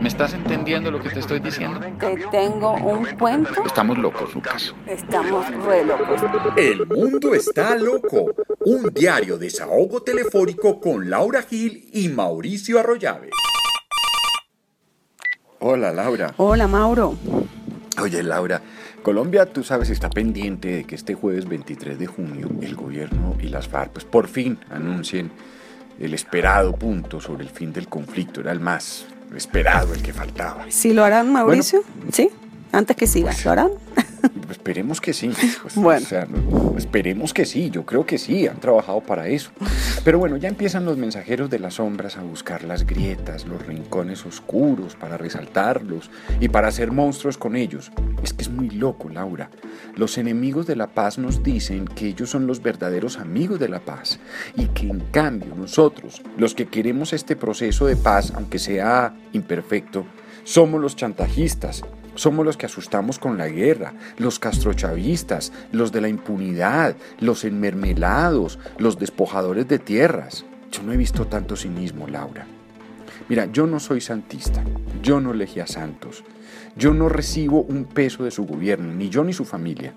¿Me estás entendiendo lo que te estoy diciendo? Te tengo un cuento. Estamos locos, Lucas. Estamos re locos. El mundo está loco. Un diario desahogo telefónico con Laura Gil y Mauricio Arroyave. Hola, Laura. Hola, Mauro. Oye, Laura, Colombia, tú sabes, está pendiente de que este jueves 23 de junio el gobierno y las FARC, pues por fin anuncien el esperado punto sobre el fin del conflicto. Era el más esperado, el que faltaba. ¿Sí lo harán, Mauricio? ¿Sí? Antes que sigas, Pues, ¿lo harán? Esperemos que sí. Pues, Bueno. o sea, no- esperemos que sí. Yo creo que sí. Han trabajado para eso. Pero bueno, ya empiezan los mensajeros de las sombras a buscar las grietas, los rincones oscuros para resaltarlos y para hacer monstruos con ellos. Es muy loco, Laura. Los enemigos de la paz nos dicen que ellos son los verdaderos amigos de la paz y que en cambio nosotros, los que queremos este proceso de paz, aunque sea imperfecto, somos los chantajistas, somos los que asustamos con la guerra, los castrochavistas, los de la impunidad, los enmermelados, los despojadores de tierras. Yo no he visto tanto cinismo, Laura. Mira, yo no soy santista, yo no elegí a santos, yo no recibo un peso de su gobierno, ni yo ni su familia.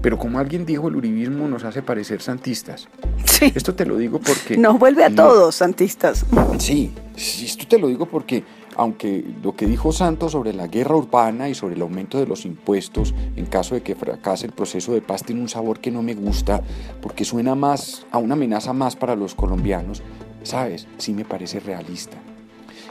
Pero como alguien dijo, el uribismo nos hace parecer santistas. Sí. Esto te lo digo porque... Nos vuelve a no- todos, santistas. Sí, sí, esto te lo digo porque aunque lo que dijo Santos sobre la guerra urbana y sobre el aumento de los impuestos en caso de que fracase el proceso de paz tiene un sabor que no me gusta porque suena más a una amenaza más para los colombianos, sabes, sí me parece realista.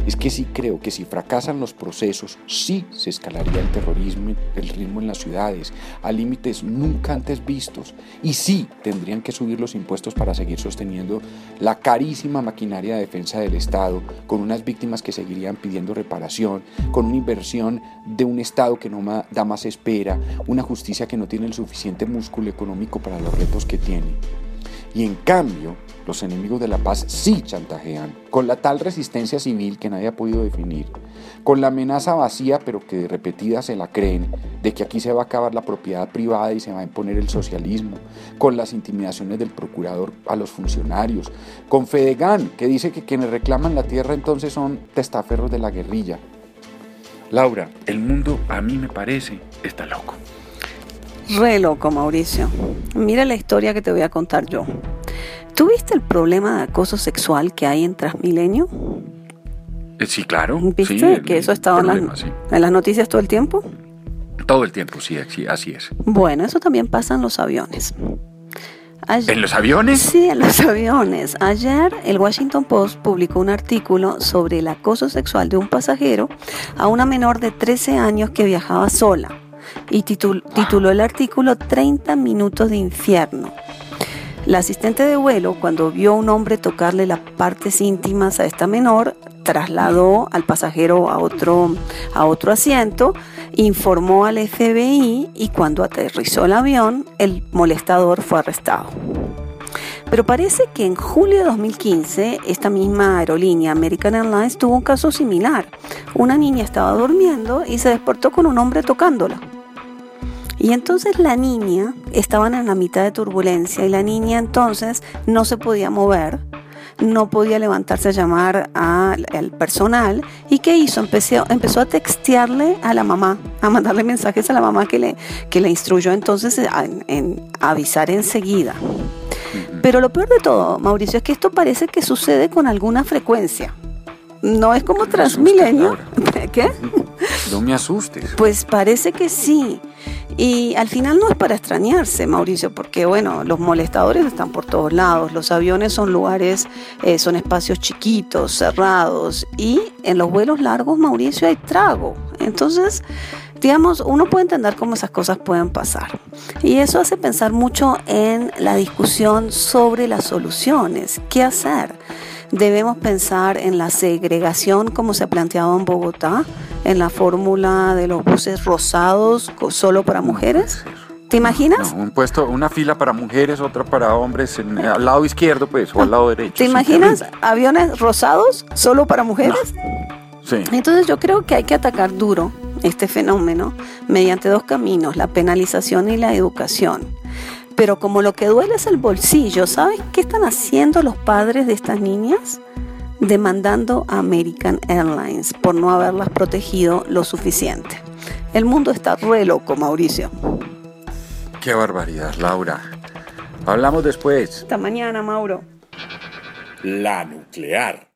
Es que sí creo que si fracasan los procesos, sí se escalaría el terrorismo, el ritmo en las ciudades, a límites nunca antes vistos. Y sí tendrían que subir los impuestos para seguir sosteniendo la carísima maquinaria de defensa del Estado, con unas víctimas que seguirían pidiendo reparación, con una inversión de un Estado que no da más espera, una justicia que no tiene el suficiente músculo económico para los retos que tiene. Y en cambio, los enemigos de la paz sí chantajean, con la tal resistencia civil que nadie ha podido definir, con la amenaza vacía pero que de repetida se la creen, de que aquí se va a acabar la propiedad privada y se va a imponer el socialismo, con las intimidaciones del procurador a los funcionarios, con Fedegan, que dice que quienes reclaman la tierra entonces son testaferros de la guerrilla. Laura, el mundo a mí me parece está loco. Re loco, Mauricio. Mira la historia que te voy a contar yo. ¿Tú viste el problema de acoso sexual que hay en Transmilenio? Eh, Sí, claro. ¿Viste sí, el- que eso estaba en las, sí. en las noticias todo el tiempo? Todo el tiempo, sí, sí, así es. Bueno, eso también pasa en los aviones. Ayer- ¿En los aviones? Sí, en los aviones. Ayer el Washington Post publicó un artículo sobre el acoso sexual de un pasajero a una menor de 13 años que viajaba sola y titul- tituló el artículo 30 minutos de infierno. La asistente de vuelo, cuando vio a un hombre tocarle las partes íntimas a esta menor, trasladó al pasajero a otro, a otro asiento, informó al FBI y cuando aterrizó el avión, el molestador fue arrestado. Pero parece que en julio de 2015, esta misma aerolínea, American Airlines, tuvo un caso similar. Una niña estaba durmiendo y se despertó con un hombre tocándola. Y entonces la niña, estaban en la mitad de turbulencia y la niña entonces no se podía mover, no podía levantarse a llamar al, al personal. ¿Y qué hizo? Empecé- empezó a textearle a la mamá, a mandarle mensajes a la mamá que le, que le instruyó entonces en- en avisar enseguida. Pero lo peor de todo, Mauricio, es que esto parece que sucede con alguna frecuencia. No es como Transmilenio. ¿Qué? No me asustes. Pues parece que sí. Y al final no es para extrañarse, Mauricio, porque bueno, los molestadores están por todos lados, los aviones son lugares, eh, son espacios chiquitos, cerrados, y en los vuelos largos, Mauricio, hay trago. Entonces, digamos, uno puede entender cómo esas cosas pueden pasar. Y eso hace pensar mucho en la discusión sobre las soluciones, qué hacer. Debemos pensar en la segregación como se ha planteado en Bogotá, en la fórmula de los buses rosados solo para mujeres. ¿Te imaginas? No, un puesto, una fila para mujeres, otra para hombres, en- al lado izquierdo, pues, o al lado derecho. ¿Te imaginas aviones rosados solo para mujeres? Sí. Entonces yo creo que hay que atacar duro este fenómeno mediante dos caminos, la penalización y la educación. Pero como lo que duele es el bolsillo, ¿sabes qué están haciendo los padres de estas niñas? demandando a American Airlines por no haberlas protegido lo suficiente. El mundo está re loco, Mauricio. Qué barbaridad, Laura. Hablamos después. Hasta mañana, Mauro. La nuclear.